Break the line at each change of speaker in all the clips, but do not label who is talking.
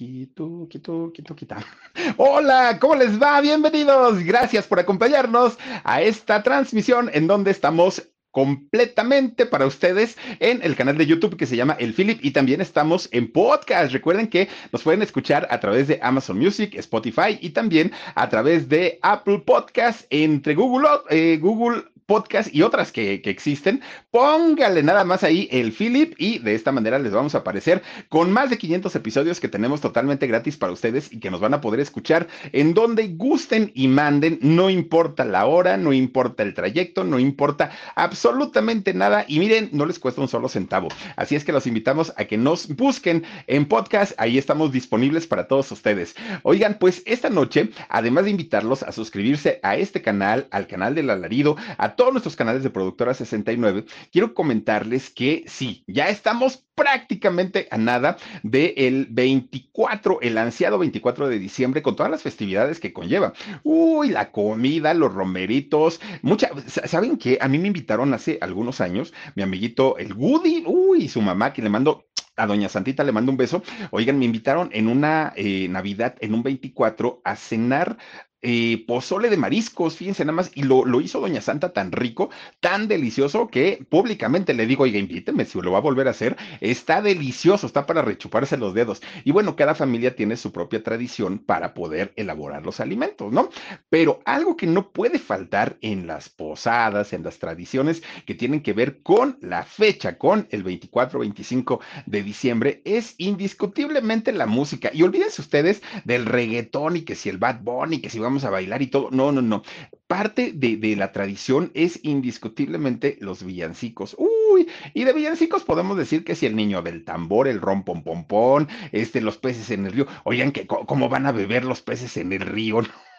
Quito, quito, quito, quita. Hola, ¿cómo les va? Bienvenidos. Gracias por acompañarnos a esta transmisión en donde estamos completamente para ustedes en el canal de YouTube que se llama El Philip y también estamos en podcast. Recuerden que nos pueden escuchar a través de Amazon Music, Spotify y también a través de Apple Podcast entre Google, eh, Google podcast y otras que, existen, póngale nada más ahí el Philip y de esta manera les vamos a aparecer con más de 500 episodios que tenemos totalmente gratis para ustedes y que nos van a poder escuchar en donde gusten y manden, no importa la hora, no importa el trayecto, no importa absolutamente nada y miren, no les cuesta un solo centavo. Así es que los invitamos a que nos busquen en podcast, ahí estamos disponibles para todos ustedes. Oigan, pues esta noche, además de invitarlos a suscribirse a este canal, al canal del alarido, a todos nuestros canales de Productora 69, quiero comentarles que sí, ya estamos prácticamente a nada del 24, el ansiado 24 de diciembre, con todas las festividades que conlleva. Uy, la comida, los romeritos, mucha, ¿saben qué? A mí me invitaron hace algunos años, mi amiguito el Woody, uy, su mamá, que le mando a Doña Santita le mando un beso. Oigan, me invitaron en una eh, Navidad, en un 24, a cenar eh, pozole de mariscos, fíjense nada más, y lo, lo, hizo Doña Santa tan rico, tan delicioso, que públicamente le digo, oiga, invíteme si lo va a volver a hacer, está delicioso, está para rechuparse los dedos. Y bueno, cada familia tiene su propia tradición para poder elaborar los alimentos, ¿no? Pero algo que no puede faltar en las posadas, en las tradiciones que tienen que ver con la fecha, con el 24-25 de diciembre, es indiscutiblemente la música. Y olvídense ustedes del reggaetón y que si el Bad Bunny, que si va vamos a bailar y todo. No, no, no. Parte de, la tradición es indiscutiblemente los villancicos. Uy, y de villancicos podemos decir que si el niño del tambor, el rom pom pom este, los peces en el río. Oigan, que cómo van a beber los peces en el río.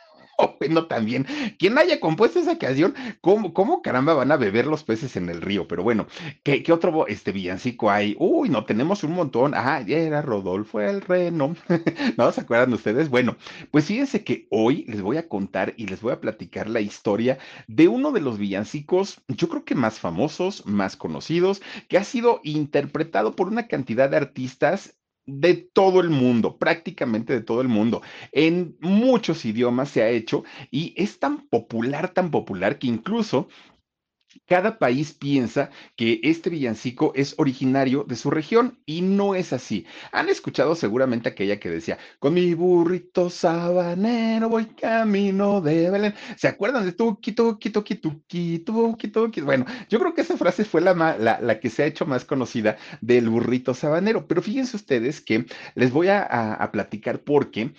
bueno, también, quien haya compuesto esa canción, ¿cómo, ¿cómo, caramba van a beber los peces en el río? Pero bueno, ¿qué, qué otro este villancico hay? Uy, no, tenemos un montón. Ah, ya era Rodolfo el Reno. ¿No se acuerdan ustedes? Bueno, pues fíjense que hoy les voy a contar y les voy a platicar la historia de uno de los villancicos, yo creo que más famosos, más conocidos, que ha sido interpretado por una cantidad de artistas de todo el mundo, prácticamente de todo el mundo. En muchos idiomas se ha hecho y es tan popular, tan popular que incluso cada país piensa que este villancico es originario de su región y no es así. Han escuchado seguramente aquella que decía, con mi burrito sabanero voy camino de Belén. ¿Se acuerdan de tu quito, quito, quito, quito, quito, quito? Bueno, yo creo que esa frase fue la, la, que se ha hecho más conocida del burrito sabanero, pero fíjense ustedes que les voy a, a platicar por qué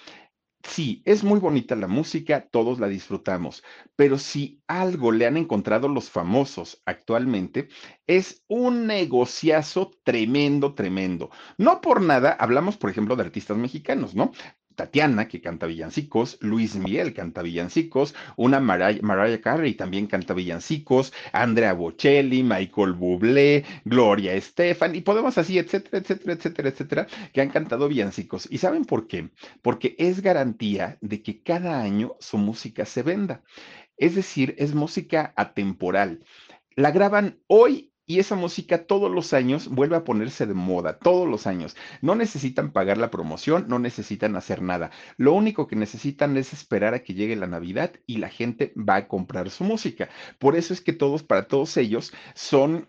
Sí, es muy bonita la música, todos la disfrutamos, pero si algo le han encontrado los famosos actualmente, es un negociazo tremendo, tremendo. No por nada hablamos, por ejemplo, de artistas mexicanos, ¿no? Tatiana, que canta villancicos, Luis Miguel canta villancicos, una Mariah, Carey también canta villancicos, Andrea Bocelli, Michael Bublé, Gloria Estefan, y podemos así, etcétera, etcétera, etcétera, etcétera, que han cantado villancicos. ¿Y saben por qué? Porque es garantía de que cada año su música se venda. Es decir, es música atemporal. La graban hoy y esa música todos los años vuelve a ponerse de moda, todos los años. No necesitan pagar la promoción, no necesitan hacer nada. Lo único que necesitan es esperar a que llegue la Navidad y la gente va a comprar su música. Por eso es que todos, para todos ellos, son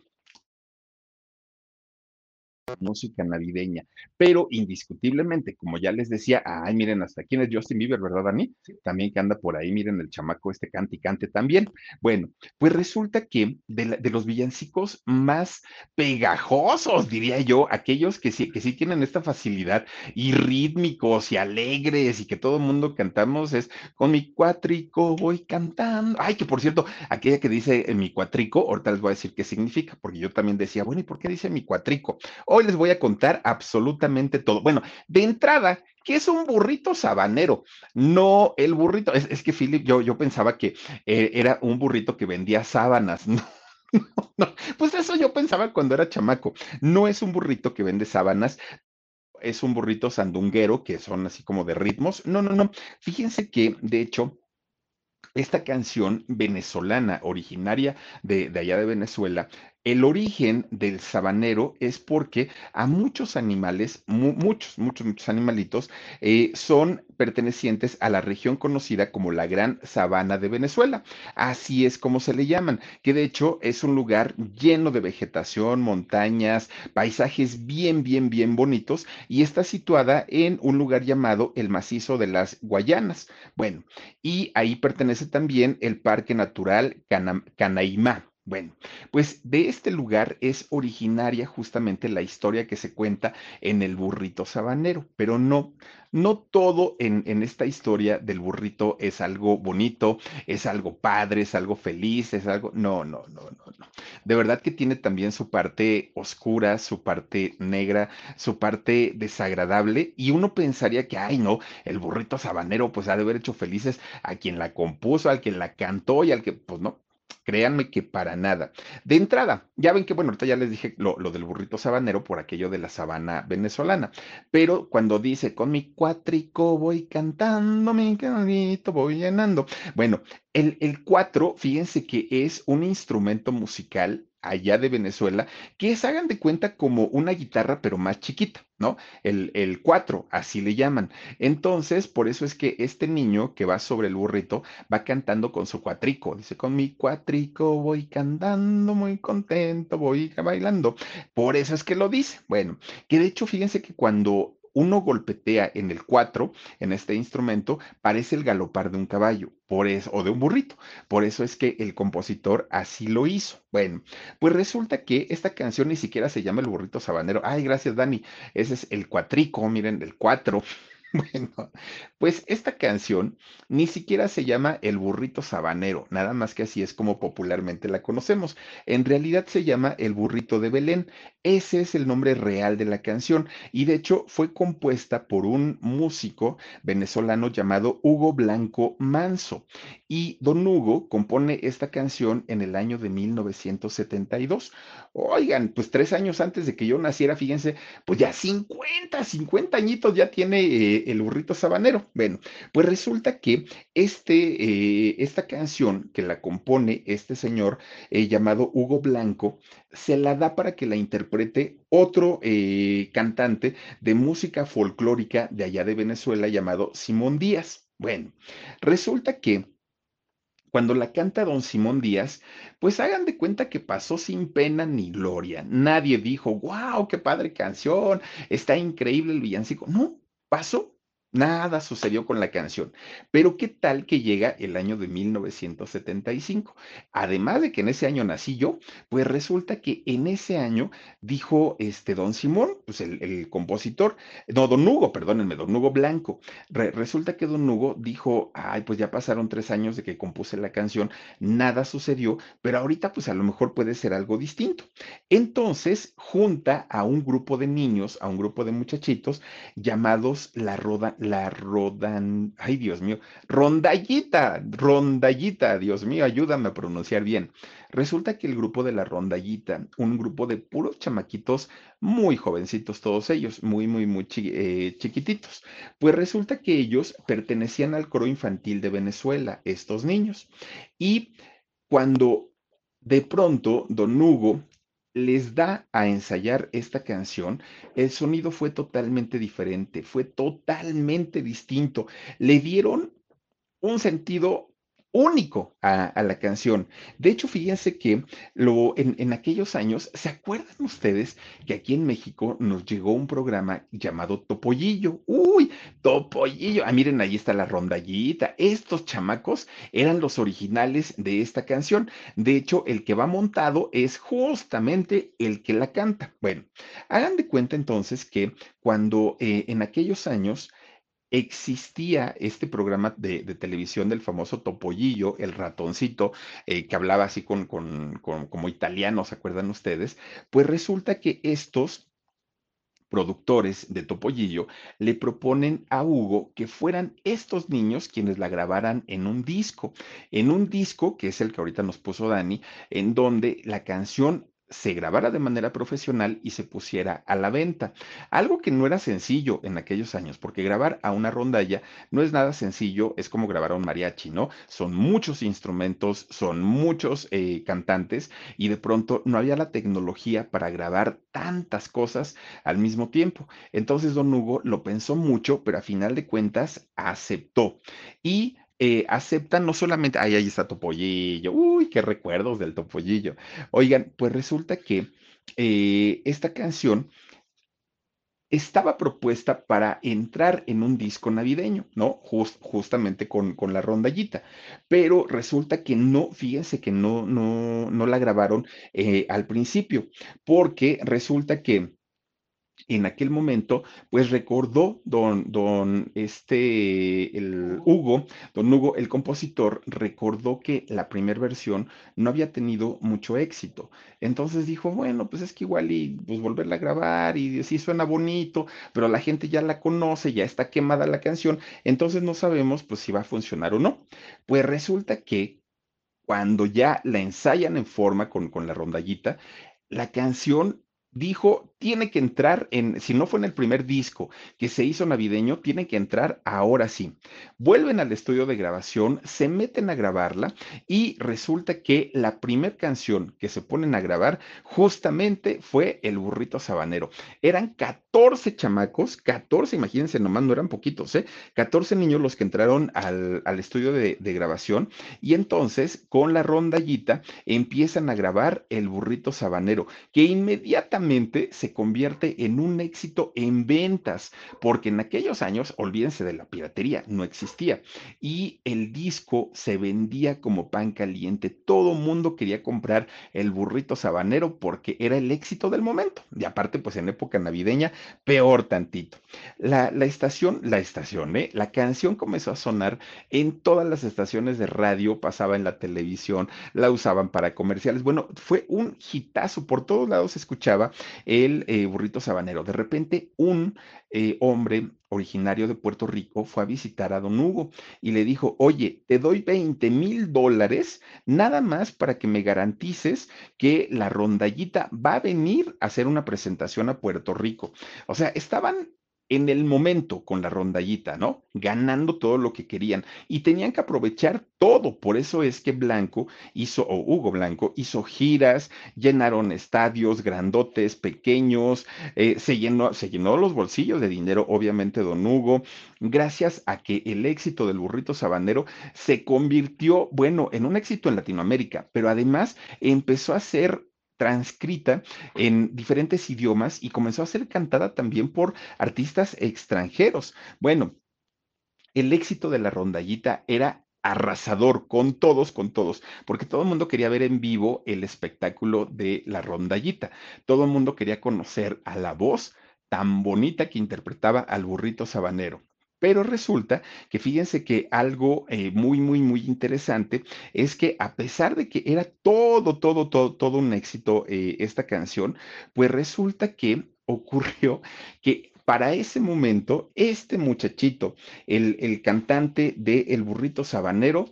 música navideña, pero indiscutiblemente, como ya les decía, ay, miren, hasta aquí es Justin Bieber, ¿verdad, Dani? También que anda por ahí, miren, el chamaco este cante y cante también. Bueno, pues resulta que de, los villancicos más pegajosos, diría yo, aquellos que sí, que sí tienen esta facilidad y rítmicos y alegres y que todo el mundo cantamos es con mi cuatrico voy cantando. Ay, que por cierto, aquella que dice en mi cuatrico, ahorita les voy a decir qué significa, porque yo también decía, bueno, ¿y por qué dice mi cuatrico? Hoy les voy a contar absolutamente todo. Bueno, de entrada, ¿qué es un burrito sabanero? No, el burrito, es, que Philip, yo, yo pensaba que eh, era un burrito que vendía sábanas, ¿no? No, no, pues eso yo pensaba cuando era chamaco. No es un burrito que vende sábanas, es un burrito sandunguero que son así como de ritmos. No, no, no. Fíjense que, de hecho, esta canción venezolana, originaria de, de allá de Venezuela, El origen del sabanero es porque a muchos animales, mu- muchos, muchos, muchos animalitos, eh, son pertenecientes a la región conocida como la Gran Sabana de Venezuela. Así es como se le llaman, que de hecho es un lugar lleno de vegetación, montañas, paisajes bien, bien, bien bonitos y está situada en un lugar llamado el Macizo de las Guayanas. Bueno, y ahí pertenece también el Parque Natural Cana- Canaimá. Bueno, pues de este lugar es originaria justamente la historia que se cuenta en el burrito sabanero, pero no, no todo en, en esta historia del burrito es algo bonito, es algo padre, es algo feliz, es algo... No, no, no, no, no. De verdad que tiene también su parte oscura, su parte negra, su parte desagradable y uno pensaría que, ay, no, el burrito sabanero pues ha de haber hecho felices a quien la compuso, al quien la cantó y al que, pues no. Créanme que para nada. De entrada, ya ven que, bueno, ahorita ya les dije lo, lo del burrito sabanero por aquello de la sabana venezolana, pero cuando dice, con mi cuatrico voy cantando, mi canito voy llenando. Bueno, el, el cuatro, fíjense que es un instrumento musical allá de Venezuela, que es, hagan de cuenta, como una guitarra, pero más chiquita, ¿no? El, el cuatro, así le llaman. Entonces, por eso es que este niño que va sobre el burrito va cantando con su cuatrico. Dice, con mi cuatrico voy cantando, muy contento, voy bailando. Por eso es que lo dice. Bueno, que de hecho, fíjense que cuando uno golpetea en el cuatro, en este instrumento, parece el galopar de un caballo, por eso, o de un burrito. Por eso es que el compositor así lo hizo. Bueno, pues resulta que esta canción ni siquiera se llama El burrito sabanero. Ay, gracias, Dani. Ese es el cuatrico, miren, el cuatro. Bueno, pues esta canción ni siquiera se llama El burrito sabanero, nada más que así es como popularmente la conocemos. En realidad se llama El burrito de Belén. Ese es el nombre real de la canción y de hecho fue compuesta por un músico venezolano llamado Hugo Blanco Manso. Y don Hugo compone esta canción en el año de 1972. Oigan, pues tres años antes de que yo naciera, fíjense, pues ya 50, 50 añitos ya tiene eh, el burrito sabanero. Bueno, pues resulta que este, eh, esta canción que la compone este señor eh, llamado Hugo Blanco, se la da para que la interprete otro eh, cantante de música folclórica de allá de Venezuela llamado Simón Díaz. Bueno, resulta que cuando la canta don Simón Díaz, pues hagan de cuenta que pasó sin pena ni gloria. Nadie dijo, wow, qué padre canción, está increíble el villancico. No, pasó. Nada sucedió con la canción. Pero ¿qué tal que llega el año de 1975? Además de que en ese año nací yo, pues resulta que en ese año dijo este don Simón, pues el, compositor, no, don Hugo, perdónenme, don Hugo Blanco. Re- resulta que don Hugo dijo, ay, pues ya pasaron tres años de que compuse la canción, nada sucedió, pero ahorita pues a lo mejor puede ser algo distinto. Entonces junta a un grupo de niños, a un grupo de muchachitos llamados la Roda, la Rodan, ay Dios mío, Rondallita, Rondallita, Dios mío, ayúdame a pronunciar bien. Resulta que el grupo de la Rondallita, un grupo de puros chamaquitos muy jovencitos todos ellos, muy, muy, muy eh, chiquititos, pues resulta que ellos pertenecían al coro infantil de Venezuela, estos niños. Y cuando de pronto don Hugo les da a ensayar esta canción, el sonido fue totalmente diferente, fue totalmente distinto. Le dieron un sentido único a, la canción. De hecho, fíjense que lo, en, en aquellos años, ¿se acuerdan ustedes que aquí en México nos llegó un programa llamado Topollillo? Uy, Topollillo. Ah, miren, ahí está la rondallita. Estos chamacos eran los originales de esta canción. De hecho, el que va montado es justamente el que la canta. Bueno, hagan de cuenta entonces que cuando eh, en aquellos años existía este programa de, televisión del famoso Topollillo, el ratoncito, eh, que hablaba así con- como italiano, ¿se acuerdan ustedes? Pues resulta que estos productores de Topollillo le proponen a Hugo que fueran estos niños quienes la grabaran en un disco, en un disco que es el que ahorita nos puso Dani, en donde la canción se grabara de manera profesional y se pusiera a la venta. Algo que no era sencillo en aquellos años, porque grabar a una rondalla no es nada sencillo, es como grabar a un mariachi, ¿no? Son muchos instrumentos, son muchos eh, cantantes y de pronto no había la tecnología para grabar tantas cosas al mismo tiempo. Entonces don Hugo lo pensó mucho, pero a final de cuentas aceptó. Y eh, aceptan no solamente, ay, ahí está Topollillo, uy, qué recuerdos del Topollillo. Oigan, pues resulta que eh, esta canción estaba propuesta para entrar en un disco navideño, ¿no? justamente con, con, la rondallita. Pero resulta que no, fíjense que no, no, no la grabaron eh, al principio, porque resulta que en aquel momento, pues recordó don, don, este, el Hugo, don Hugo, el compositor, recordó que la primera versión no había tenido mucho éxito. Entonces dijo, bueno, pues es que igual y pues volverla a grabar y sí suena bonito, pero la gente ya la conoce, ya está quemada la canción, entonces no sabemos pues si va a funcionar o no. Pues resulta que cuando ya la ensayan en forma con, con la rondallita, la canción dijo, tiene que entrar en, si no fue en el primer disco que se hizo navideño, tiene que entrar ahora sí. Vuelven al estudio de grabación, se meten a grabarla y resulta que la primera canción que se ponen a grabar justamente fue El burrito sabanero. Eran 14 chamacos, 14, imagínense, nomás no eran poquitos, ¿eh? 14 niños los que entraron al, al estudio de grabación y entonces con la rondallita empiezan a grabar El burrito sabanero, que inmediatamente se convierte en un éxito en ventas, porque en aquellos años, olvídense de la piratería, no existía. Y el disco se vendía como pan caliente. Todo mundo quería comprar el burrito sabanero porque era el éxito del momento. Y aparte, pues en época navideña, peor tantito. La, la estación, la estación, ¿eh? La canción comenzó a sonar en todas las estaciones de radio, pasaba en la televisión, la usaban para comerciales. Bueno, fue un hitazo, por todos lados se escuchaba el eh, burrito sabanero. De repente, un eh, hombre originario de Puerto Rico fue a visitar a don Hugo y le dijo, oye, te doy 20 mil dólares nada más para que me garantices que la rondallita va a venir a hacer una presentación a Puerto Rico. O sea, estaban en el momento con la rondallita, ¿no? Ganando todo lo que querían y tenían que aprovechar todo. Por eso es que Blanco hizo, o Hugo Blanco hizo giras, llenaron estadios grandotes, pequeños, eh, se, llenó, se llenó los bolsillos de dinero, obviamente, don Hugo, gracias a que el éxito del burrito sabanero se convirtió, bueno, en un éxito en Latinoamérica, pero además empezó a ser transcrita en diferentes idiomas y comenzó a ser cantada también por artistas extranjeros. Bueno, el éxito de la rondallita era arrasador con todos, con todos, porque todo el mundo quería ver en vivo el espectáculo de la rondallita. Todo el mundo quería conocer a la voz tan bonita que interpretaba al burrito sabanero. Pero resulta que fíjense que algo eh, muy, muy, muy interesante es que a pesar de que era todo, todo, todo, todo un éxito eh, esta canción, pues resulta que ocurrió que para ese momento, este muchachito, el, el cantante de El Burrito Sabanero,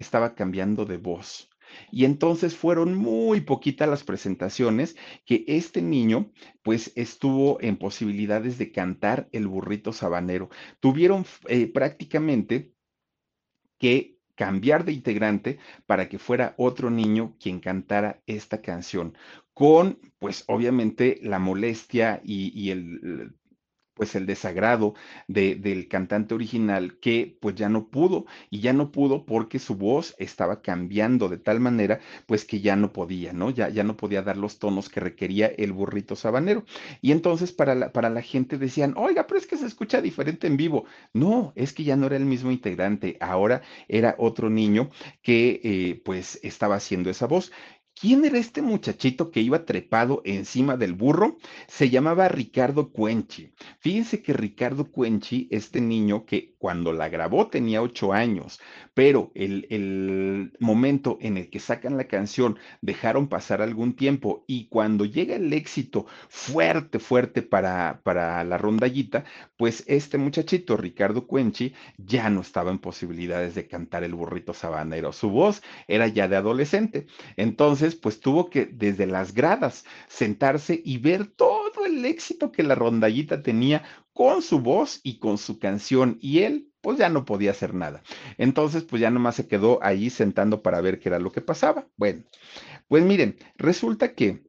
estaba cambiando de voz. Y entonces fueron muy poquitas las presentaciones que este niño pues estuvo en posibilidades de cantar el burrito sabanero. Tuvieron eh, prácticamente que cambiar de integrante para que fuera otro niño quien cantara esta canción, con pues obviamente la molestia y, y el pues el desagrado de, del cantante original que pues ya no pudo y ya no pudo porque su voz estaba cambiando de tal manera pues que ya no podía, ¿no? Ya, ya no podía dar los tonos que requería el burrito sabanero. Y entonces para la, para la gente decían, oiga, pero es que se escucha diferente en vivo. No, es que ya no era el mismo integrante, ahora era otro niño que eh, pues estaba haciendo esa voz. ¿Quién era este muchachito que iba trepado encima del burro? Se llamaba Ricardo Cuenchi. Fíjense que Ricardo Cuenchi, este niño que cuando la grabó tenía ocho años, pero el, el, momento en el que sacan la canción dejaron pasar algún tiempo y cuando llega el éxito fuerte, fuerte para, para la rondallita, pues este muchachito, Ricardo Cuenchi, ya no estaba en posibilidades de cantar el burrito sabanero. Su voz era ya de adolescente. Entonces, pues tuvo que desde las gradas sentarse y ver todo el éxito que la rondallita tenía con su voz y con su canción. Y él, pues ya no podía hacer nada. Entonces, pues ya nomás se quedó ahí sentando para ver qué era lo que pasaba. Bueno, pues miren, resulta que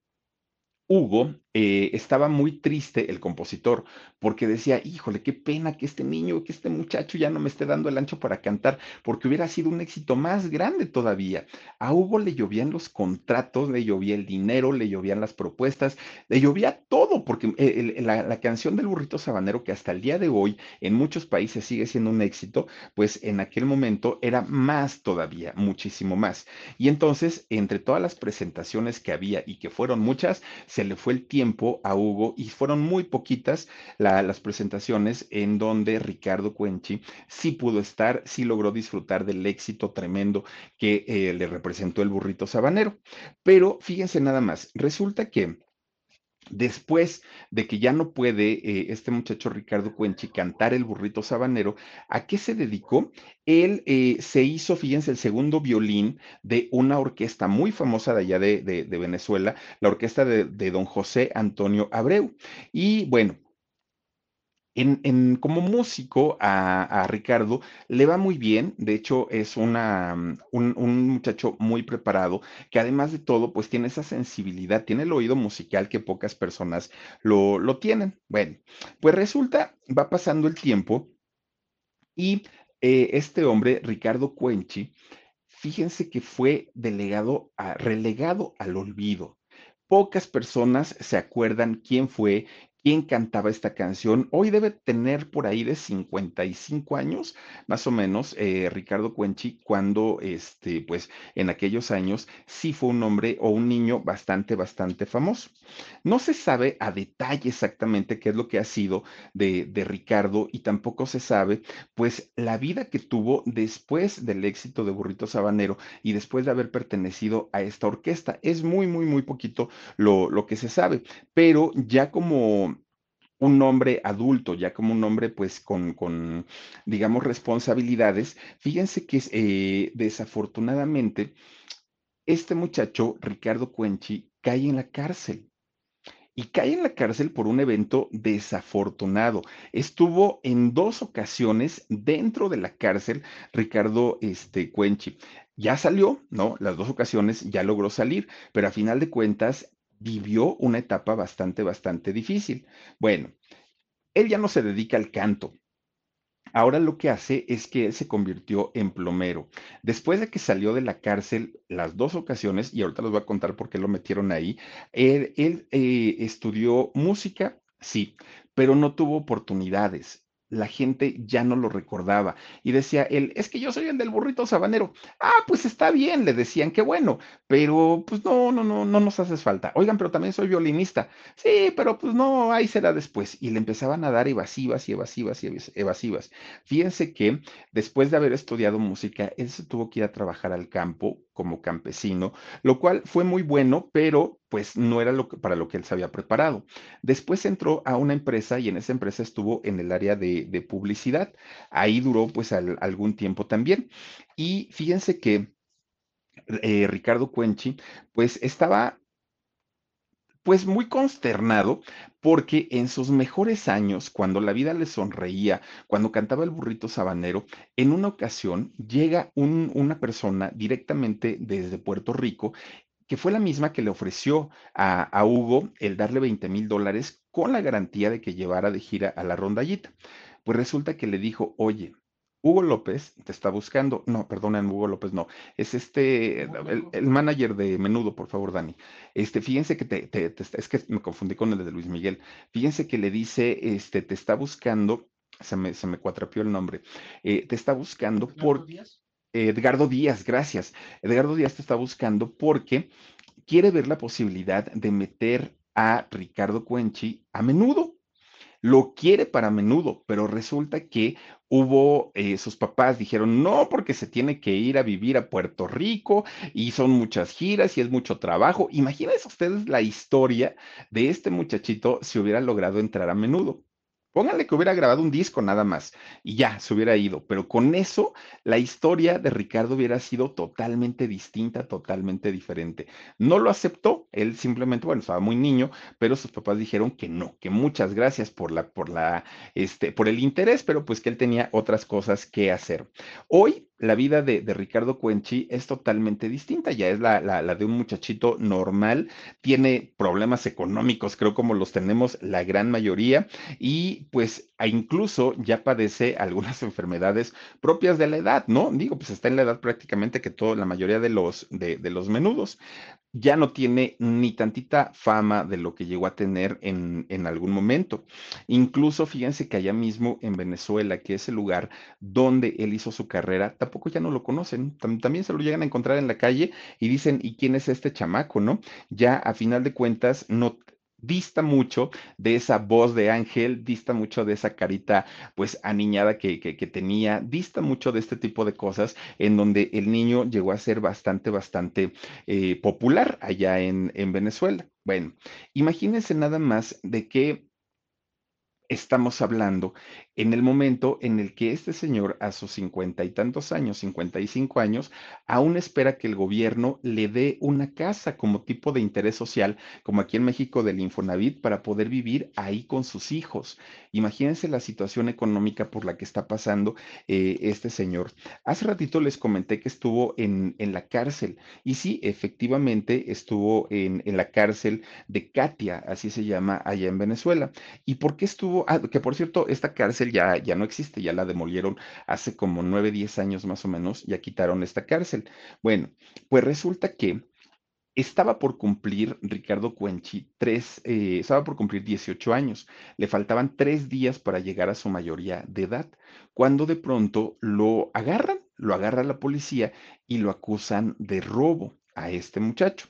Hugo eh, estaba muy triste, el compositor, porque decía, híjole, qué pena que este niño, que este muchacho ya no me esté dando el ancho para cantar, porque hubiera sido un éxito más grande todavía. A Hugo le llovían los contratos, le llovía el dinero, le llovían las propuestas, le llovía todo, porque eh, la, la canción del burrito sabanero, que hasta el día de hoy en muchos países sigue siendo un éxito, pues en aquel momento era más todavía, muchísimo más. Y entonces, entre todas las presentaciones que había y que fueron muchas, se le fue el tiempo a Hugo y fueron muy poquitas las presentaciones en donde Ricardo Cuenchi sí pudo estar, sí logró disfrutar del éxito tremendo que eh, le representó el burrito sabanero. Pero fíjense nada más, resulta que Después de que ya no puede eh, este muchacho Ricardo Cuenchi cantar el burrito sabanero, ¿a qué se dedicó? Él eh, se hizo, fíjense, el segundo violín de una orquesta muy famosa de allá de, Venezuela, la orquesta de, de don José Antonio Abreu. Y bueno, en, como músico a, Ricardo le va muy bien, de hecho es una, mm, un, muchacho muy preparado que además de todo pues tiene esa sensibilidad, tiene el oído musical que pocas personas lo, lo tienen. Bueno, pues resulta, va pasando el tiempo y eh, este hombre, Ricardo Cuenchi, fíjense que fue delegado a, relegado al olvido. Pocas personas se acuerdan quién fue, quién cantaba esta canción. Hoy debe tener por ahí de 55 años, más o menos, eh, Ricardo Cuenchi, cuando, este, pues, en aquellos años sí fue un hombre o un niño bastante, bastante famoso. No se sabe a detalle exactamente qué es lo que ha sido de, de Ricardo y tampoco se sabe, pues, la vida que tuvo después del éxito de Burrito Sabanero y después de haber pertenecido a esta orquesta. Es muy, muy, muy poquito lo, lo que se sabe, pero ya como un hombre adulto, ya como un hombre pues con, digamos, responsabilidades, fíjense que eh, desafortunadamente este muchacho, Ricardo Cuenchi, cae en la cárcel. Y cae en la cárcel por un evento desafortunado. Estuvo en dos ocasiones dentro de la cárcel Ricardo este, Cuenchi. Ya salió, ¿no? Las dos ocasiones ya logró salir, pero a final de cuentas vivió una etapa bastante, bastante difícil. Bueno, él ya no se dedica al canto. Ahora lo que hace es que él se convirtió en plomero. Después de que salió de la cárcel las dos ocasiones, y ahorita les voy a contar por qué lo metieron ahí, él, eh, estudió música, sí, pero no tuvo oportunidades la gente ya no lo recordaba y decía él, es que yo soy el del burrito sabanero. Ah, pues está bien, le decían, qué bueno, pero pues no, no, no, no nos haces falta. Oigan, pero también soy violinista. Sí, pero pues no, ahí será después. Y le empezaban a dar evasivas y evasivas y evasivas. Fíjense que después de haber estudiado música, él se tuvo que ir a trabajar al campo como campesino, lo cual fue muy bueno, pero pues no era lo que, para lo que él se había preparado. Después entró a una empresa y en esa empresa estuvo en el área de, publicidad. Ahí duró pues algún tiempo también. Y fíjense que eh, Ricardo Cuenchi pues estaba pues muy consternado porque en sus mejores años, cuando la vida le sonreía, cuando cantaba el burrito sabanero, en una ocasión llega una persona directamente desde Puerto Rico que fue la misma que le ofreció a, a Hugo el darle 20 mil dólares con la garantía de que llevara de gira a la rondallita. Pues resulta que le dijo, oye, Hugo López te está buscando. No, perdonen, Hugo López no. Es este, el, manager de Menudo, por favor, Dani. Este, fíjense que te, es que me confundí con el de Luis Miguel. Fíjense que le dice, este, te está buscando, se me, se me cuatrapió el nombre, eh, te está buscando por... Díaz? Edgardo Díaz, gracias. Edgardo Díaz te está buscando porque quiere ver la posibilidad de meter a Ricardo Cuenchi a menudo lo quiere para menudo, pero resulta que hubo, eh, sus papás dijeron, no, porque se tiene que ir a vivir a Puerto Rico y son muchas giras y es mucho trabajo. Imagínense ustedes la historia de este muchachito si hubiera logrado entrar a menudo. Pónganle que hubiera grabado un disco nada más y ya se hubiera ido, pero con eso la historia de Ricardo hubiera sido totalmente distinta, totalmente diferente. No lo aceptó, él simplemente, bueno, estaba muy niño, pero sus papás dijeron que no, que muchas gracias por la, por la, este, por el interés, pero pues que él tenía otras cosas que hacer. Hoy la vida de, Ricardo Cuenchi es totalmente distinta, ya es la, la, de un muchachito normal, tiene problemas económicos, creo como los tenemos la gran mayoría, y pues incluso ya padece algunas enfermedades propias de la edad, ¿no? Digo, pues está en la edad prácticamente que todo, la mayoría de los, de, de los menudos ya no tiene ni tantita fama de lo que llegó a tener en, en, algún momento. Incluso fíjense que allá mismo en Venezuela, que es el lugar donde él hizo su carrera, tampoco ya no lo conocen. También se lo llegan a encontrar en la calle y dicen, ¿y quién es este chamaco, no? Ya a final de cuentas no dista mucho de esa voz de ángel, dista mucho de esa carita pues aniñada que, que, tenía, dista mucho de este tipo de cosas en donde el niño llegó a ser bastante, bastante eh, popular allá en, en Venezuela. Bueno, imagínense nada más de que estamos hablando en el momento en el que este señor a sus cincuenta y tantos años, cincuenta y cinco años, aún espera que el gobierno le dé una casa como tipo de interés social, como aquí en México del Infonavit, para poder vivir ahí con sus hijos. Imagínense la situación económica por la que está pasando eh, este señor. Hace ratito les comenté que estuvo en, en la cárcel y sí, efectivamente estuvo en, en la cárcel de Katia, así se llama allá en Venezuela. ¿Y por qué estuvo? Ah, que por cierto, esta cárcel ya, ya no existe, ya la demolieron hace como nueve, diez años más o menos, ya quitaron esta cárcel. Bueno, pues resulta que estaba por cumplir Ricardo Cuenchi tres, eh, estaba por cumplir 18 años. Le faltaban tres días para llegar a su mayoría de edad, cuando de pronto lo agarran, lo agarra la policía y lo acusan de robo a este muchacho.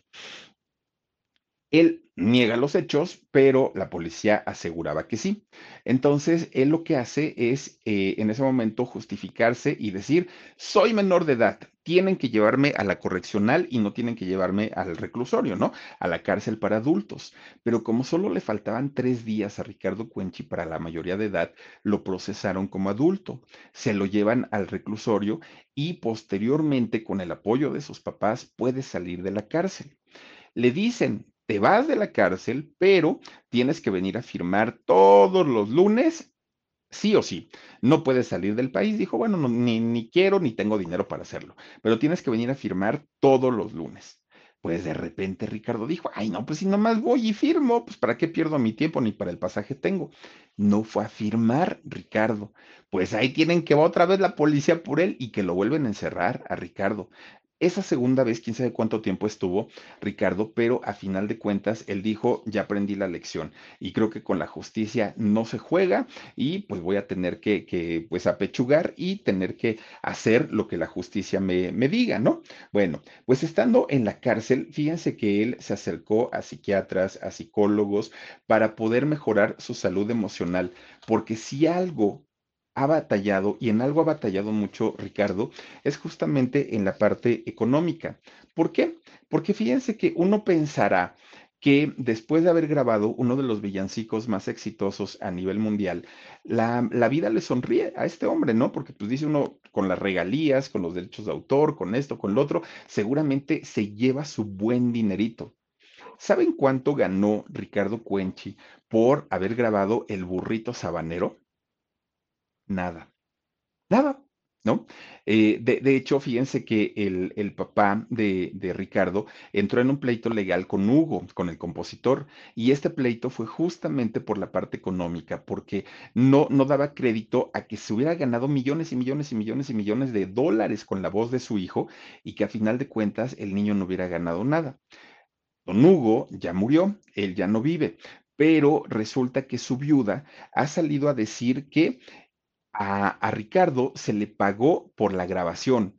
Él niega los hechos, pero la policía aseguraba que sí. Entonces, él lo que hace es, eh, en ese momento, justificarse y decir, soy menor de edad, tienen que llevarme a la correccional y no tienen que llevarme al reclusorio, ¿no? A la cárcel para adultos. Pero como solo le faltaban tres días a Ricardo Cuenchi para la mayoría de edad, lo procesaron como adulto. Se lo llevan al reclusorio y posteriormente, con el apoyo de sus papás, puede salir de la cárcel. Le dicen, te vas de la cárcel, pero tienes que venir a firmar todos los lunes, sí o sí. No puedes salir del país. Dijo, bueno, ni, ni quiero ni tengo dinero para hacerlo, pero tienes que venir a firmar todos los lunes. Pues de repente Ricardo dijo, ay no, pues si nomás voy y firmo, pues para qué pierdo mi tiempo ni para el pasaje tengo. No fue a firmar Ricardo. Pues ahí tienen que va otra vez la policía por él y que lo vuelven a encerrar a Ricardo. Esa segunda vez, quién sabe cuánto tiempo estuvo Ricardo, pero a final de cuentas él dijo, ya aprendí la lección y creo que con la justicia no se juega y pues voy a tener que, pues apechugar y tener que hacer lo que la justicia me, me diga, ¿no? Bueno, pues estando en la cárcel, fíjense que él se acercó a psiquiatras, a psicólogos para poder mejorar su salud emocional, porque si algo ha batallado y en algo ha batallado mucho Ricardo es justamente en la parte económica. ¿Por qué? Porque fíjense que uno pensará que después de haber grabado uno de los villancicos más exitosos a nivel mundial, la, vida le sonríe a este hombre, ¿no? Porque pues dice uno, con las regalías, con los derechos de autor, con esto, con lo otro, seguramente se lleva su buen dinerito. ¿Saben cuánto ganó Ricardo Cuenchi por haber grabado El burrito sabanero? Nada, nada, ¿no? Eh, de, hecho, fíjense que el, el papá de, de, Ricardo entró en un pleito legal con Hugo, con el compositor, y este pleito fue justamente por la parte económica, porque no, no daba crédito a que se hubiera ganado millones y millones y millones y millones de dólares con la voz de su hijo y que a final de cuentas el niño no hubiera ganado nada. Don Hugo ya murió, él ya no vive, pero resulta que su viuda ha salido a decir que a, Ricardo se le pagó por la grabación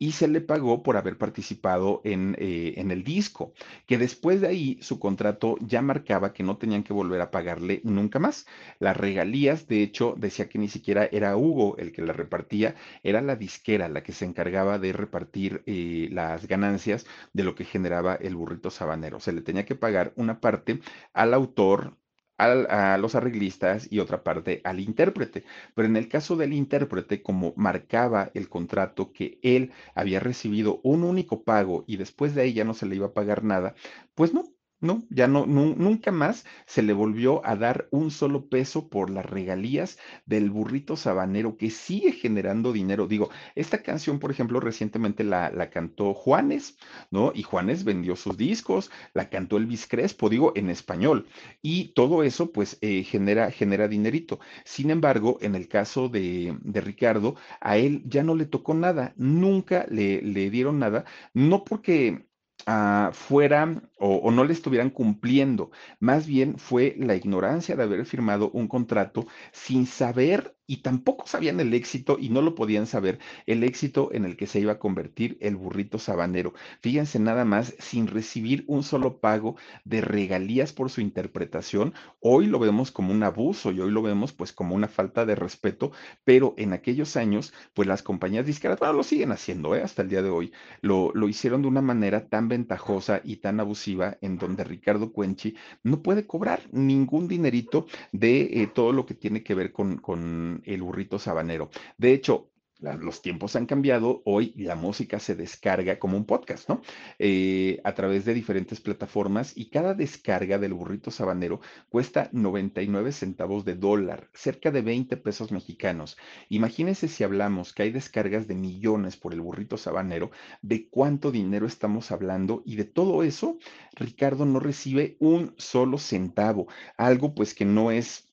y se le pagó por haber participado en, eh, en, el disco, que después de ahí su contrato ya marcaba que no tenían que volver a pagarle nunca más. Las regalías, de hecho, decía que ni siquiera era Hugo el que la repartía, era la disquera la que se encargaba de repartir eh, las ganancias de lo que generaba el burrito sabanero. Se le tenía que pagar una parte al autor a los arreglistas y otra parte al intérprete. Pero en el caso del intérprete, como marcaba el contrato que él había recibido un único pago y después de ahí ya no se le iba a pagar nada, pues no, no, ya no, nunca más se le volvió a dar un solo peso por las regalías del burrito sabanero que sigue generando dinero. Digo, esta canción, por ejemplo, recientemente la, la cantó Juanes, ¿no? Y Juanes vendió sus discos, la cantó Elvis Crespo, digo, en español. Y todo eso, pues, eh, genera, genera dinerito. Sin embargo, en el caso de, de, Ricardo, a él ya no le tocó nada, nunca le, le dieron nada, no porque uh, fuera o, o, no le estuvieran cumpliendo. Más bien fue la ignorancia de haber firmado un contrato sin saber y tampoco sabían el éxito y no lo podían saber, el éxito en el que se iba a convertir el burrito sabanero. Fíjense nada más, sin recibir un solo pago de regalías por su interpretación, hoy lo vemos como un abuso y hoy lo vemos pues como una falta de respeto, pero en aquellos años pues las compañías disqueras, bueno, lo siguen haciendo ¿eh? hasta el día de hoy, lo, lo hicieron de una manera tan ventajosa y tan abusiva en donde Ricardo Cuenchi no puede cobrar ningún dinerito de eh, todo lo que tiene que ver con, con el burrito sabanero. De hecho, los tiempos han cambiado, hoy la música se descarga como un podcast, ¿no? Eh, a través de diferentes plataformas y cada descarga del burrito sabanero cuesta 99 centavos de dólar, cerca de 20 pesos mexicanos. Imagínense si hablamos que hay descargas de millones por el burrito sabanero, de cuánto dinero estamos hablando y de todo eso, Ricardo no recibe un solo centavo, algo pues que no es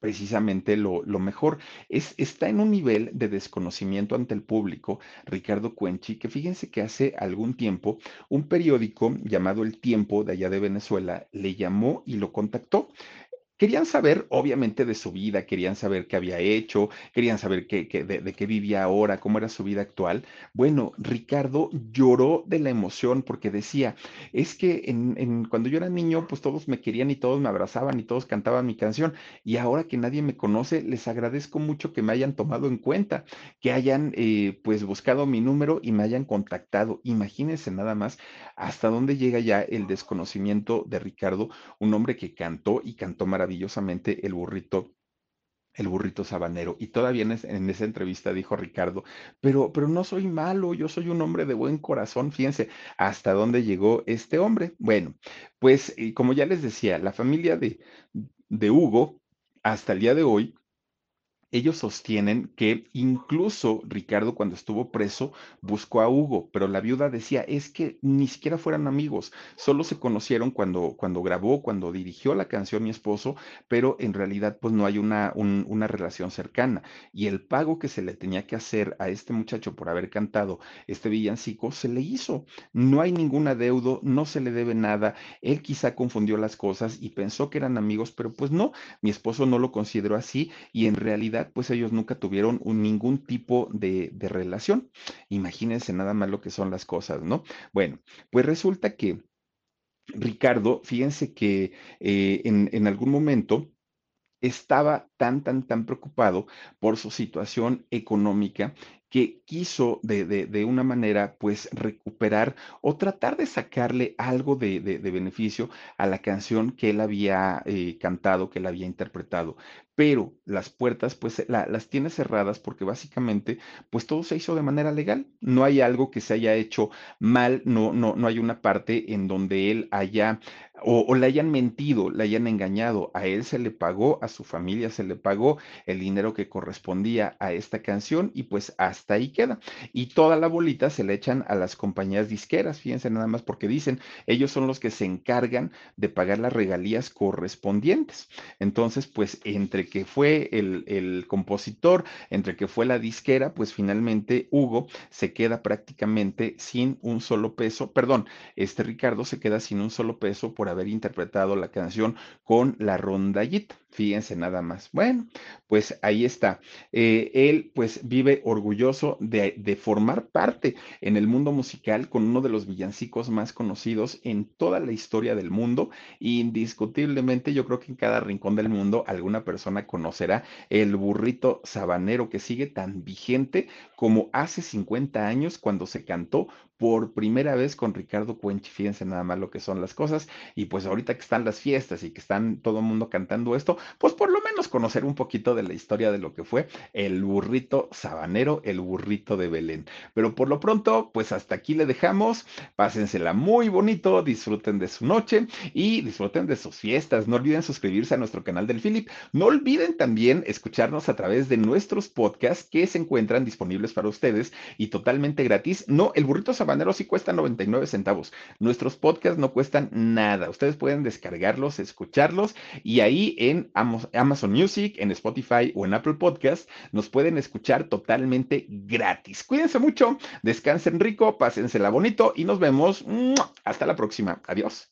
precisamente lo, mejor. Es, está en un nivel de desconocimiento ante el público, Ricardo Cuenchi, que fíjense que hace algún tiempo un periódico llamado El Tiempo de allá de Venezuela le llamó y lo contactó. Querían saber, obviamente, de su vida, querían saber qué había hecho, querían saber qué, qué, de, de, qué vivía ahora, cómo era su vida actual. Bueno, Ricardo lloró de la emoción porque decía, es que en, en, cuando yo era niño, pues todos me querían y todos me abrazaban y todos cantaban mi canción. Y ahora que nadie me conoce, les agradezco mucho que me hayan tomado en cuenta, que hayan eh, pues buscado mi número y me hayan contactado. Imagínense nada más hasta dónde llega ya el desconocimiento de Ricardo, un hombre que cantó y cantó maravillosamente maravillosamente el burrito el burrito sabanero. Y todavía en, en, esa entrevista dijo Ricardo, pero, pero no soy malo, yo soy un hombre de buen corazón. Fíjense hasta dónde llegó este hombre. Bueno, pues como ya les decía, la familia de, de Hugo, hasta el día de hoy, ellos sostienen que incluso Ricardo cuando estuvo preso buscó a Hugo, pero la viuda decía, es que ni siquiera fueran amigos, solo se conocieron cuando, cuando grabó, cuando dirigió la canción Mi esposo, pero en realidad pues no hay una, un, una relación cercana. Y el pago que se le tenía que hacer a este muchacho por haber cantado este villancico se le hizo. No hay ningún adeudo, no se le debe nada. Él quizá confundió las cosas y pensó que eran amigos, pero pues no, mi esposo no lo consideró así y en realidad pues ellos nunca tuvieron ningún tipo de, relación. Imagínense nada más lo que son las cosas, ¿no? Bueno, pues resulta que Ricardo, fíjense que eh, en, en algún momento estaba tan, tan, tan preocupado por su situación económica que quiso de, de, de, una manera pues recuperar o tratar de sacarle algo de, de beneficio a la canción que él había eh, cantado, que él había interpretado. Pero las puertas pues la, las tiene cerradas porque básicamente pues todo se hizo de manera legal. No hay algo que se haya hecho mal, no, no, no hay una parte en donde él haya o, o le hayan mentido, le hayan engañado. A él se le pagó, a su familia se le pagó el dinero que correspondía a esta canción y pues hasta ahí queda. Y toda la bolita se le echan a las compañías disqueras, fíjense nada más porque dicen, ellos son los que se encargan de pagar las regalías correspondientes. Entonces, pues entre que fue el, el compositor, entre que fue la disquera, pues finalmente Hugo se queda prácticamente sin un solo peso, perdón, este Ricardo se queda sin un solo peso por haber interpretado la canción con la rondallita. Fíjense nada más. Bueno, pues ahí está. Eh, él pues vive orgulloso de, de, formar parte en el mundo musical con uno de los villancicos más conocidos en toda la historia del mundo. Indiscutiblemente yo creo que en cada rincón del mundo alguna persona conocerá el burrito sabanero que sigue tan vigente como hace 50 años cuando se cantó por primera vez con Ricardo Cuenchi. Fíjense nada más lo que son las cosas. Y pues ahorita que están las fiestas y que están todo el mundo cantando esto, pues por lo menos conocer un poquito de la historia de lo que fue el burrito sabanero, el burrito de Belén. Pero por lo pronto, pues hasta aquí le dejamos. Pásensela muy bonito, disfruten de su noche y disfruten de sus fiestas. No olviden suscribirse a nuestro canal del Philip. No olviden también escucharnos a través de nuestros podcasts que se encuentran disponibles para ustedes y totalmente gratis. No, el burrito sabanero Habanero sí cuesta 99 centavos. Nuestros podcasts no cuestan nada. Ustedes pueden descargarlos, escucharlos y ahí en Amazon Music, en Spotify o en Apple Podcast nos pueden escuchar totalmente gratis. Cuídense mucho, descansen rico, pásensela bonito y nos vemos hasta la próxima. Adiós.